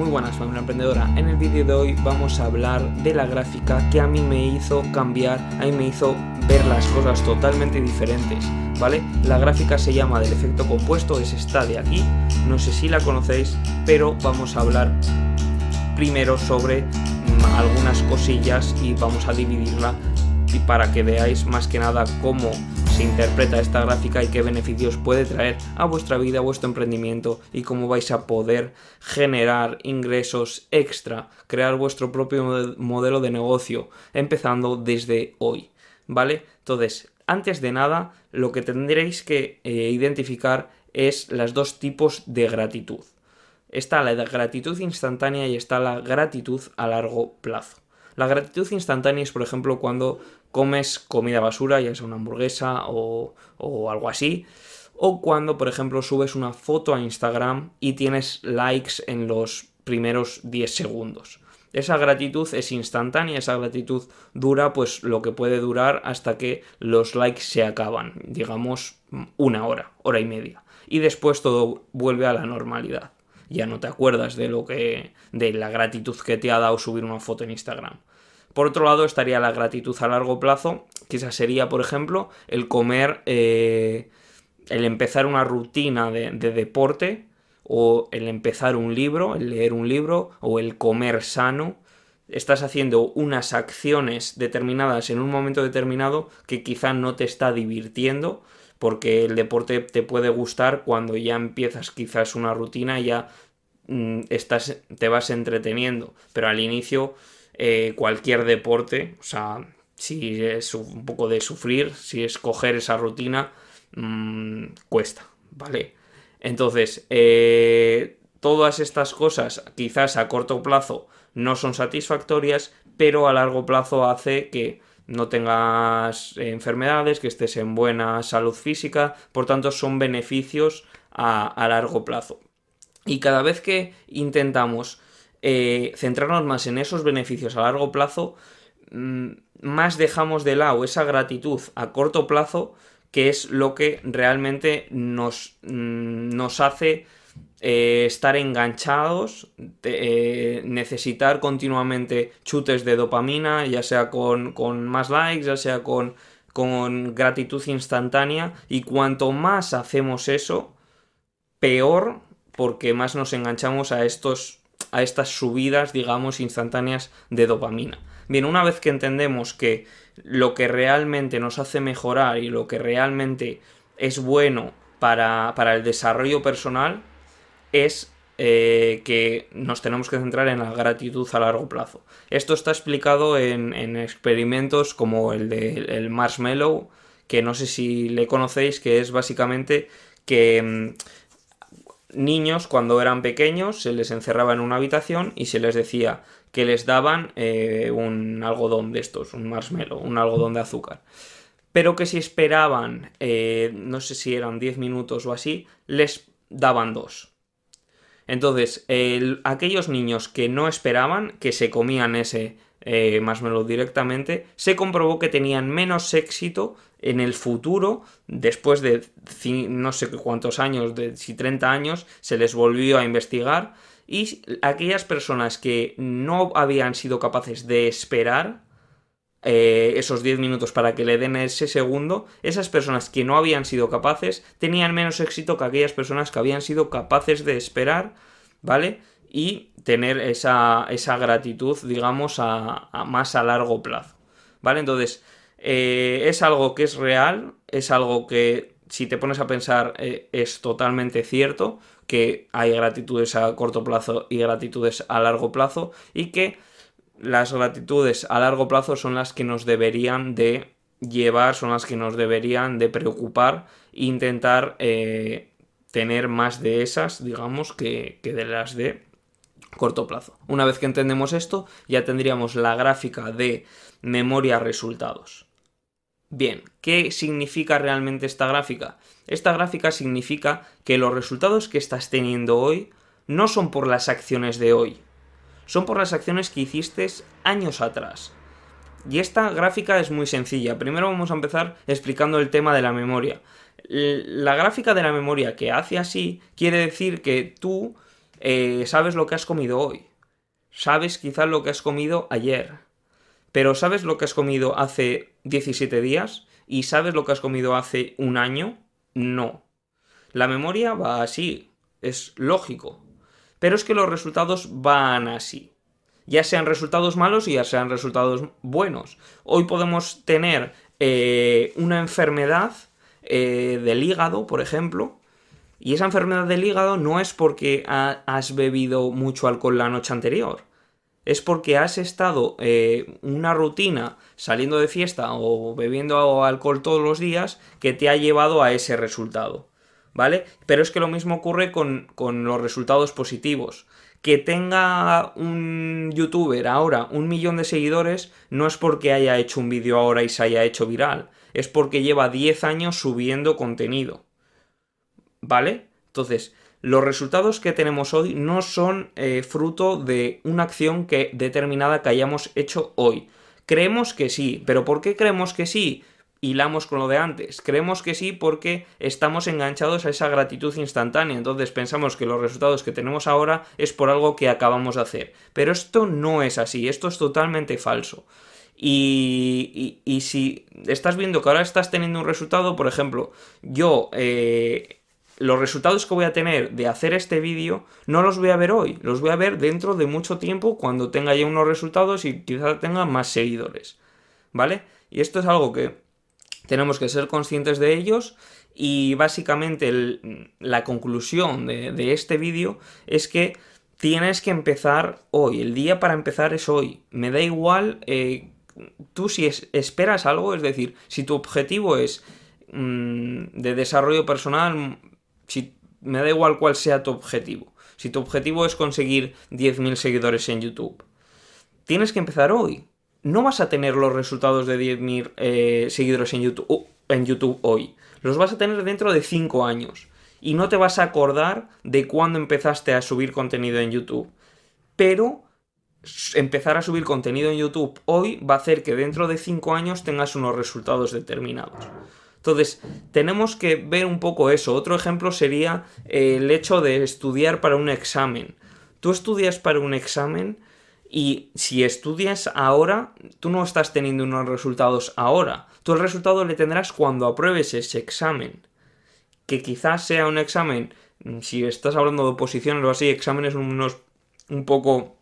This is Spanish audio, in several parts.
Muy buenas familia emprendedora, en el vídeo de hoy vamos a hablar de la gráfica que a mí me hizo cambiar, a mí me hizo ver las cosas totalmente diferentes, ¿vale? La gráfica se llama del efecto compuesto, es esta de aquí, no sé si la conocéis, pero vamos a hablar primero sobre mm, algunas cosillas y vamos a dividirla y para que veáis más que nada cómo interpreta esta gráfica y qué beneficios puede traer a vuestra vida, a vuestro emprendimiento y cómo vais a poder generar ingresos extra, crear vuestro propio modelo de negocio, empezando desde hoy, ¿vale? Entonces, antes de nada, lo que tendréis que eh, identificar es las dos tipos de gratitud. Está la gratitud instantánea y está la gratitud a largo plazo. La gratitud instantánea es, por ejemplo, cuando comes comida basura, ya sea una hamburguesa o, algo así. O cuando, por ejemplo, subes una foto a Instagram y tienes likes en los primeros 10 segundos. Esa gratitud es instantánea, esa gratitud dura pues lo que puede durar hasta que los likes se acaban, digamos una hora, hora y media. Y después todo vuelve a la normalidad. Ya no te acuerdas de lo que de la gratitud que te ha dado subir una foto en Instagram. Por otro lado estaría la gratitud a largo plazo, esa sería, por ejemplo, el comer, eh, el empezar una rutina de, deporte, o el empezar un libro, el leer un libro, o el comer sano. Estás haciendo unas acciones determinadas en un momento determinado que quizá no te está divirtiendo, porque el deporte te puede gustar cuando ya empiezas quizás una rutina ya mm, estás, te vas entreteniendo, pero al inicio eh, cualquier deporte, o sea, si es un poco de sufrir, si es coger esa rutina, mm, cuesta, ¿vale? Entonces, eh, todas estas cosas quizás a corto plazo no son satisfactorias, pero a largo plazo hace que no tengas enfermedades, que estés en buena salud física, por tanto son beneficios a largo plazo. Y cada vez que intentamos eh, centrarnos más en esos beneficios a largo plazo, mm, más dejamos de lado esa gratitud a corto plazo, que es lo que realmente nos, mm, nos hace eh, estar enganchados, eh, necesitar continuamente chutes de dopamina, ya sea con, con más likes, ya sea con, con gratitud instantánea, y cuanto más hacemos eso, peor, porque más nos enganchamos a estos a estas subidas, digamos, instantáneas de dopamina. Bien, una vez que entendemos que lo que realmente nos hace mejorar y lo que realmente es bueno para, el desarrollo personal es eh, que nos tenemos que centrar en la gratitud a largo plazo. Esto está explicado en, experimentos como el de el Marshmallow, que no sé si le conocéis, que es básicamente que mm, niños cuando eran pequeños se les encerraba en una habitación y se les decía que les daban eh, un algodón de estos, un marshmallow, un algodón de azúcar. Pero que si esperaban, eh, no sé si eran 10 minutos o así, les daban dos. Entonces, aquellos niños que no esperaban, que se comían ese eh, marshmallow directamente, se comprobó que tenían menos éxito en el futuro, después de no sé cuántos años, de si 30 años, se les volvió a investigar y aquellas personas que no habían sido capaces de esperar eh, esos 10 minutos para que le den ese segundo, esas personas que no habían sido capaces tenían menos éxito que aquellas personas que habían sido capaces de esperar, ¿vale? Y tener esa, esa gratitud, digamos, a, más a largo plazo, ¿vale? Entonces, eh, es algo que es real, es algo que si te pones a pensar eh, es totalmente cierto, que hay gratitudes a corto plazo y gratitudes a largo plazo y que las gratitudes a largo plazo son las que nos deberían de llevar, son las que nos deberían de preocupar intentar eh, tener más de esas, digamos, que, que de las de corto plazo. Una vez que entendemos esto, ya tendríamos la gráfica de memoria resultados. Bien, ¿qué significa realmente esta gráfica? Esta gráfica significa que los resultados que estás teniendo hoy no son por las acciones de hoy, son por las acciones que hiciste años atrás. Y esta gráfica es muy sencilla. Primero vamos a empezar explicando el tema de la memoria. La gráfica de la memoria que hace así quiere decir que tú eh, sabes lo que has comido hoy, sabes quizás lo que has comido ayer, pero sabes lo que has comido hace 17 días y sabes lo que has comido hace un año, no. La memoria va así, es lógico, pero es que los resultados van así. Ya sean resultados malos y ya sean resultados buenos. Hoy podemos tener eh, una enfermedad eh, del hígado, por ejemplo, y esa enfermedad del hígado no es porque has bebido mucho alcohol la noche anterior. Es porque has estado eh, una rutina saliendo de fiesta o bebiendo alcohol todos los días que te ha llevado a ese resultado. ¿Vale? Pero es que lo mismo ocurre con, con los resultados positivos que tenga un youtuber ahora un millón de seguidores no es porque haya hecho un vídeo ahora y se haya hecho viral, es porque lleva 10 años subiendo contenido. ¿Vale? Entonces, los resultados que tenemos hoy no son eh, fruto de una acción que determinada que hayamos hecho hoy. Creemos que sí, pero ¿por qué creemos que sí? hilamos con lo de antes. Creemos que sí porque estamos enganchados a esa gratitud instantánea. Entonces pensamos que los resultados que tenemos ahora es por algo que acabamos de hacer. Pero esto no es así, esto es totalmente falso. Y, y, si estás viendo que ahora estás teniendo un resultado, por ejemplo, yo eh, los resultados que voy a tener de hacer este vídeo no los voy a ver hoy, los voy a ver dentro de mucho tiempo cuando tenga ya unos resultados y quizá tenga más seguidores. ¿Vale? Y esto es algo que tenemos que ser conscientes de ellos y básicamente la conclusión de, este vídeo es que tienes que empezar hoy, el día para empezar es hoy. Me da igual, eh, tú si esperas algo, es decir, si tu objetivo es mm, de desarrollo personal, si, me da igual cuál sea tu objetivo. Si tu objetivo es conseguir 10.000 seguidores en YouTube, tienes que empezar hoy no vas a tener los resultados de 10.000 eh, seguidores en YouTube, uh, en YouTube hoy. Los vas a tener dentro de 5 años. Y no te vas a acordar de cuándo empezaste a subir contenido en YouTube. Pero empezar a subir contenido en YouTube hoy va a hacer que dentro de 5 años tengas unos resultados determinados. Entonces, tenemos que ver un poco eso. Otro ejemplo sería el hecho de estudiar para un examen. Tú estudias para un examen y si estudias ahora, tú no estás teniendo unos resultados ahora. Tú el resultado le tendrás cuando apruebes ese examen. Que quizás sea un examen, mm, si estás hablando de oposiciones o así, exámenes unos un poco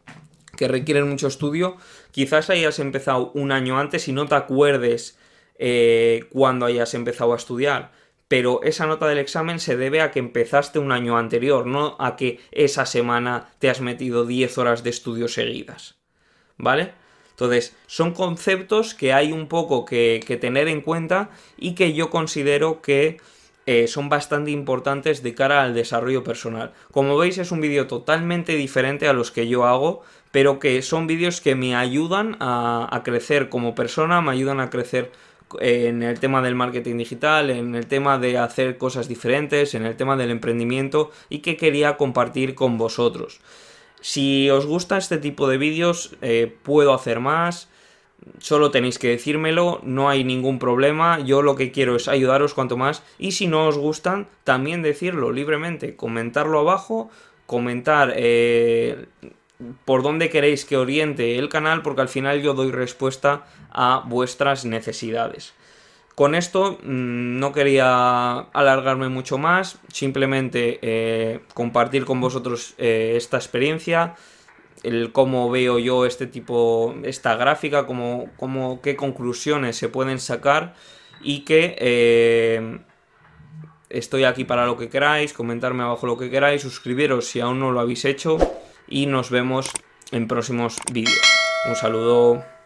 que requieren mucho estudio, quizás hayas empezado un año antes y no te acuerdes eh, cuando hayas empezado a estudiar pero esa nota del examen se debe a que empezaste un año anterior, no a que esa semana te has metido 10 horas de estudio seguidas. ¿Vale? Entonces, son conceptos que hay un poco que, tener en cuenta y que yo considero que eh, son bastante importantes de cara al desarrollo personal. Como veis, es un vídeo totalmente diferente a los que yo hago, pero que son vídeos que me ayudan a, a crecer como persona, me ayudan a crecer en el tema del marketing digital, en el tema de hacer cosas diferentes, en el tema del emprendimiento y que quería compartir con vosotros. Si os gusta este tipo de vídeos, eh, puedo hacer más. Solo tenéis que decírmelo, no hay ningún problema. Yo lo que quiero es ayudaros cuanto más. Y si no os gustan, también decirlo libremente, comentarlo abajo, comentar eh, por dónde queréis que oriente el canal, porque al final yo doy respuesta a vuestras necesidades. Con esto mm, no quería alargarme mucho más, simplemente eh, compartir con vosotros eh, esta experiencia, el cómo veo yo este tipo, esta gráfica, cómo, qué conclusiones se pueden sacar y que eh, estoy aquí para lo que queráis, comentarme abajo lo que queráis, suscribiros si aún no lo habéis hecho y nos vemos en próximos vídeos. Un saludo.